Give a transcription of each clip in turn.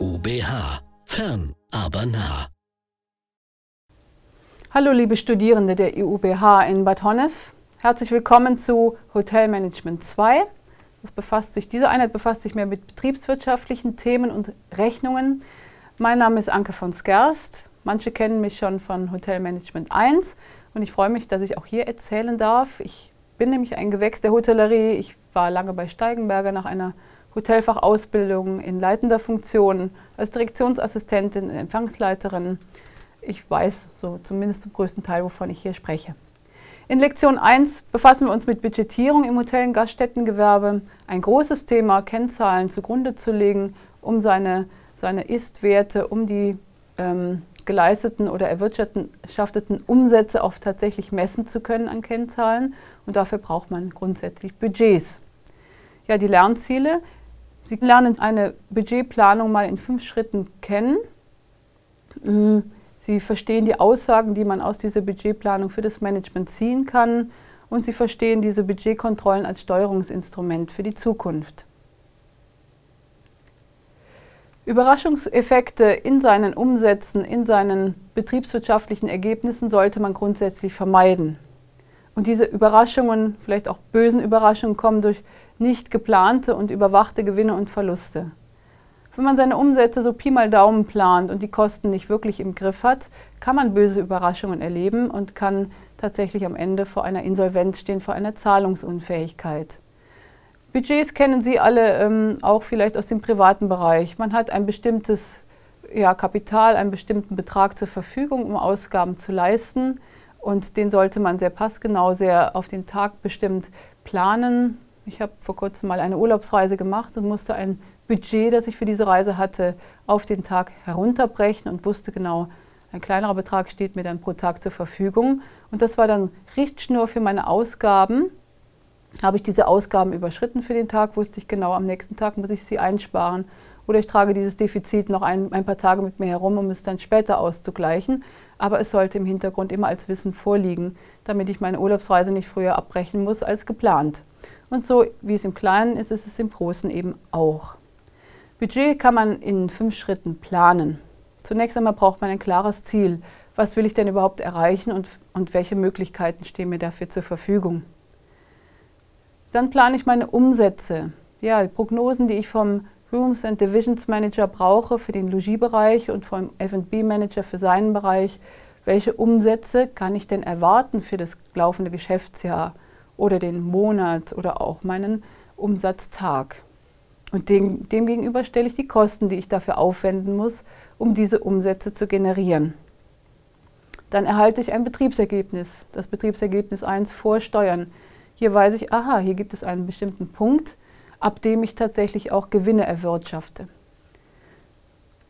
IUBH. Fern, aber nah. Hallo liebe Studierende der IUBH in Bad Honnef. Herzlich willkommen zu Hotelmanagement 2. Das befasst sich, diese Einheit befasst sich mehr mit betriebswirtschaftlichen Themen und Rechnungen. Mein Name ist Anke von Skerst. Manche kennen mich schon von Hotelmanagement 1 und ich freue mich, dass ich auch hier erzählen darf. Ich bin nämlich ein Gewächs der Hotellerie. Ich war lange bei Steigenberger nach einer Hotelfachausbildung in leitender Funktion als Direktionsassistentin, Empfangsleiterin. Ich weiß so zumindest zum größten Teil, wovon ich hier spreche. In Lektion 1 befassen wir uns mit Budgetierung im Hotel- und Gaststättengewerbe. Ein großes Thema, Kennzahlen zugrunde zu legen, um seine, seine Ist-Werte, um die ähm, geleisteten oder erwirtschafteten Umsätze auch tatsächlich messen zu können an Kennzahlen. Und dafür braucht man grundsätzlich Budgets. Ja, die Lernziele. Sie lernen eine Budgetplanung mal in fünf Schritten kennen. Mm, Sie verstehen die Aussagen, die man aus dieser Budgetplanung für das Management ziehen kann. Und Sie verstehen diese Budgetkontrollen als Steuerungsinstrument für die Zukunft. Überraschungseffekte in seinen Umsätzen, in seinen betriebswirtschaftlichen Ergebnissen sollte man grundsätzlich vermeiden. Und diese Überraschungen, vielleicht auch bösen Überraschungen, kommen durch nicht geplante und überwachte Gewinne und Verluste. Wenn man seine Umsätze so Pi mal Daumen plant und die Kosten nicht wirklich im Griff hat, kann man böse Überraschungen erleben und kann tatsächlich am Ende vor einer Insolvenz stehen, vor einer Zahlungsunfähigkeit. Budgets kennen Sie alle ähm, auch vielleicht aus dem privaten Bereich. Man hat ein bestimmtes ja, Kapital, einen bestimmten Betrag zur Verfügung, um Ausgaben zu leisten. Und den sollte man sehr passgenau, sehr auf den Tag bestimmt planen. Ich habe vor kurzem mal eine Urlaubsreise gemacht und musste ein Budget, das ich für diese Reise hatte, auf den Tag herunterbrechen und wusste genau, ein kleinerer Betrag steht mir dann pro Tag zur Verfügung. Und das war dann Richtschnur für meine Ausgaben habe ich diese Ausgaben überschritten für den Tag, wusste ich genau, am nächsten Tag muss ich sie einsparen. Oder ich trage dieses Defizit noch ein, ein paar Tage mit mir herum, um es dann später auszugleichen. Aber es sollte im Hintergrund immer als Wissen vorliegen, damit ich meine Urlaubsreise nicht früher abbrechen muss als geplant. Und so wie es im Kleinen ist, ist es im Großen eben auch. Budget kann man in fünf Schritten planen. Zunächst einmal braucht man ein klares Ziel. Was will ich denn überhaupt erreichen und, und welche Möglichkeiten stehen mir dafür zur Verfügung? Dann plane ich meine Umsätze. Ja, die Prognosen, die ich vom Rooms and Divisions Manager brauche für den Logiebereich und vom F&B Manager für seinen Bereich. Welche Umsätze kann ich denn erwarten für das laufende Geschäftsjahr oder den Monat oder auch meinen Umsatztag? Und dem, dem gegenüber stelle ich die Kosten, die ich dafür aufwenden muss, um diese Umsätze zu generieren. Dann erhalte ich ein Betriebsergebnis, das Betriebsergebnis 1 vor Steuern. Hier weiß ich, aha, hier gibt es einen bestimmten Punkt, ab dem ich tatsächlich auch Gewinne erwirtschafte.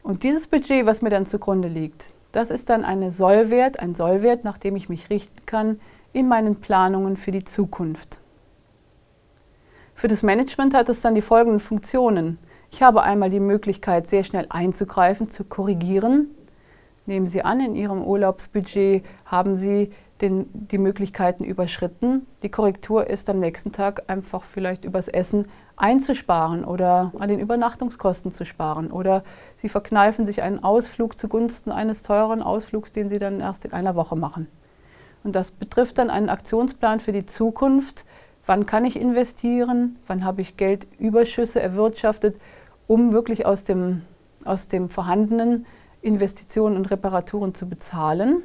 Und dieses Budget, was mir dann zugrunde liegt, das ist dann eine Sollwert, ein Sollwert, nach dem ich mich richten kann in meinen Planungen für die Zukunft. Für das Management hat es dann die folgenden Funktionen. Ich habe einmal die Möglichkeit, sehr schnell einzugreifen, zu korrigieren. Nehmen Sie an, in Ihrem Urlaubsbudget haben Sie den, die Möglichkeiten überschritten. Die Korrektur ist am nächsten Tag einfach vielleicht übers Essen einzusparen oder an den Übernachtungskosten zu sparen. Oder Sie verkneifen sich einen Ausflug zugunsten eines teuren Ausflugs, den Sie dann erst in einer Woche machen. Und das betrifft dann einen Aktionsplan für die Zukunft. Wann kann ich investieren? Wann habe ich Geldüberschüsse erwirtschaftet, um wirklich aus dem, aus dem vorhandenen Investitionen und Reparaturen zu bezahlen?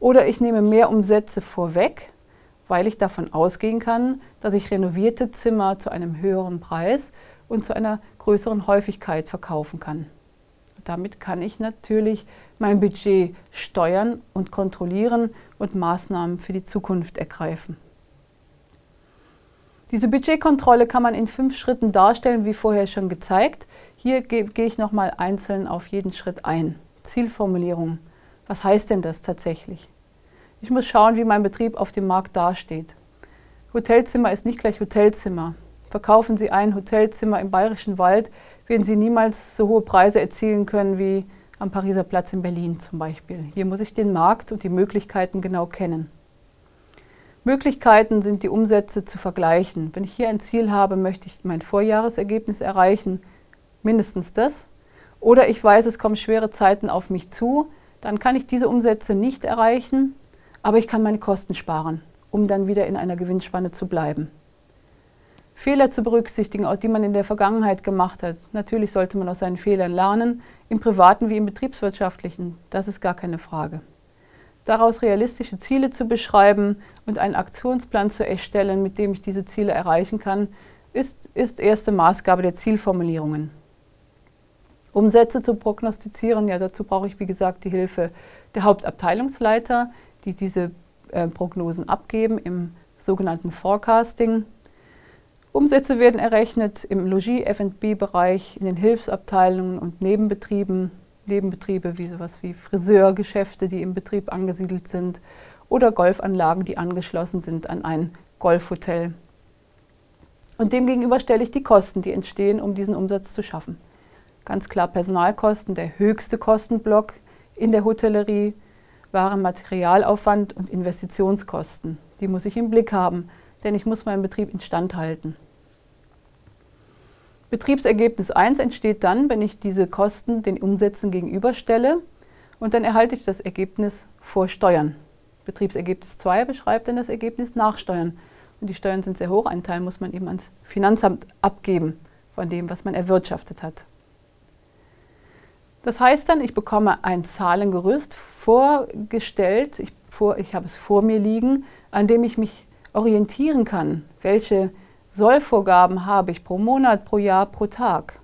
Oder ich nehme mehr Umsätze vorweg, weil ich davon ausgehen kann, dass ich renovierte Zimmer zu einem höheren Preis und zu einer größeren Häufigkeit verkaufen kann. Damit kann ich natürlich mein Budget steuern und kontrollieren und Maßnahmen für die Zukunft ergreifen. Diese Budgetkontrolle kann man in fünf Schritten darstellen, wie vorher schon gezeigt. Hier gehe ich nochmal einzeln auf jeden Schritt ein. Zielformulierung. Was heißt denn das tatsächlich? Ich muss schauen, wie mein Betrieb auf dem Markt dasteht. Hotelzimmer ist nicht gleich Hotelzimmer. Verkaufen Sie ein Hotelzimmer im Bayerischen Wald, werden Sie niemals so hohe Preise erzielen können wie am Pariser Platz in Berlin zum Beispiel. Hier muss ich den Markt und die Möglichkeiten genau kennen. Möglichkeiten sind die Umsätze zu vergleichen. Wenn ich hier ein Ziel habe, möchte ich mein Vorjahresergebnis erreichen, mindestens das. Oder ich weiß, es kommen schwere Zeiten auf mich zu, dann kann ich diese Umsätze nicht erreichen, aber ich kann meine Kosten sparen, um dann wieder in einer Gewinnspanne zu bleiben. Fehler zu berücksichtigen, die man in der Vergangenheit gemacht hat. Natürlich sollte man aus seinen Fehlern lernen, im privaten wie im betriebswirtschaftlichen, das ist gar keine Frage. Daraus realistische Ziele zu beschreiben und einen Aktionsplan zu erstellen, mit dem ich diese Ziele erreichen kann, ist, ist erste Maßgabe der Zielformulierungen. Umsätze zu prognostizieren, ja, dazu brauche ich, wie gesagt, die Hilfe der Hauptabteilungsleiter, die diese äh, Prognosen abgeben im sogenannten Forecasting. Umsätze werden errechnet im Logis-F&B-Bereich, in den Hilfsabteilungen und Nebenbetrieben, Nebenbetriebe wie sowas wie Friseurgeschäfte, die im Betrieb angesiedelt sind oder Golfanlagen, die angeschlossen sind an ein Golfhotel. Und demgegenüber stelle ich die Kosten, die entstehen, um diesen Umsatz zu schaffen. Ganz klar Personalkosten, der höchste Kostenblock in der Hotellerie, Waren, Materialaufwand und Investitionskosten. Die muss ich im Blick haben, denn ich muss meinen Betrieb instand halten. Betriebsergebnis 1 entsteht dann, wenn ich diese Kosten den Umsätzen gegenüberstelle und dann erhalte ich das Ergebnis vor Steuern. Betriebsergebnis 2 beschreibt dann das Ergebnis nach Steuern. Und die Steuern sind sehr hoch, einen Teil muss man eben ans Finanzamt abgeben von dem, was man erwirtschaftet hat. Das heißt dann, ich bekomme ein Zahlengerüst vorgestellt, ich, vor, ich habe es vor mir liegen, an dem ich mich orientieren kann, welche Sollvorgaben habe ich pro Monat, pro Jahr, pro Tag.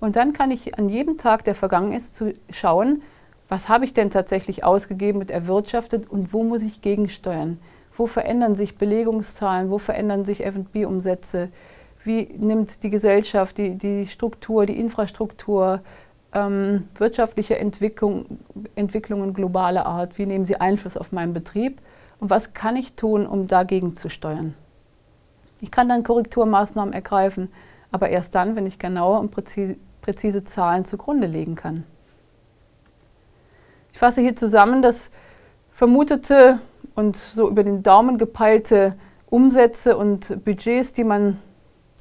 Und dann kann ich an jedem Tag, der vergangen ist, schauen, was habe ich denn tatsächlich ausgegeben und erwirtschaftet und wo muss ich gegensteuern? Wo verändern sich Belegungszahlen? Wo verändern sich F&B-Umsätze? Wie nimmt die Gesellschaft, die, die Struktur, die Infrastruktur, ähm, wirtschaftliche Entwicklung, Entwicklungen globaler Art, wie nehmen sie Einfluss auf meinen Betrieb? Und was kann ich tun, um dagegen zu steuern? Ich kann dann Korrekturmaßnahmen ergreifen, aber erst dann, wenn ich genaue und präzise, Zahlen zugrunde legen kann. Ich fasse hier zusammen, dass vermutete und so über den Daumen gepeilte Umsätze und Budgets, die man,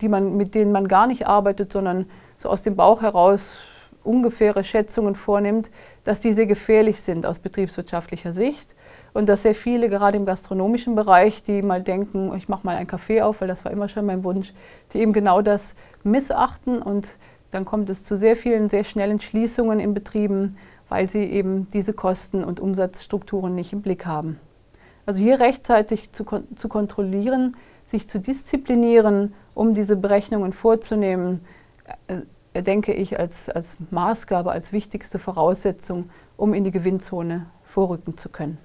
die man, mit denen man gar nicht arbeitet, sondern so aus dem Bauch heraus ungefähre Schätzungen vornimmt, dass die sehr gefährlich sind aus betriebswirtschaftlicher Sicht und dass sehr viele, gerade im gastronomischen Bereich, die mal denken, ich mache mal ein Café auf, weil das war immer schon mein Wunsch, die eben genau das missachten und dann kommt es zu sehr vielen, sehr schnellen Schließungen in Betrieben, weil sie eben diese Kosten und Umsatzstrukturen nicht im Blick haben. Also hier rechtzeitig zu, zu kontrollieren, sich zu disziplinieren, um diese Berechnungen vorzunehmen, äh, denke ich als, als Maßgabe, als wichtigste Voraussetzung, um in die Gewinnzone vorrücken zu können.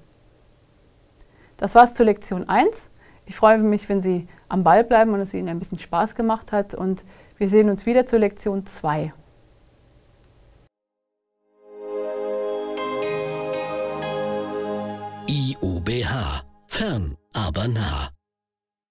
Das war's zur Lektion 1. Ich freue mich, wenn Sie am Ball bleiben und es Ihnen ein bisschen Spaß gemacht hat. Und wir sehen uns wieder zur Lektion 2.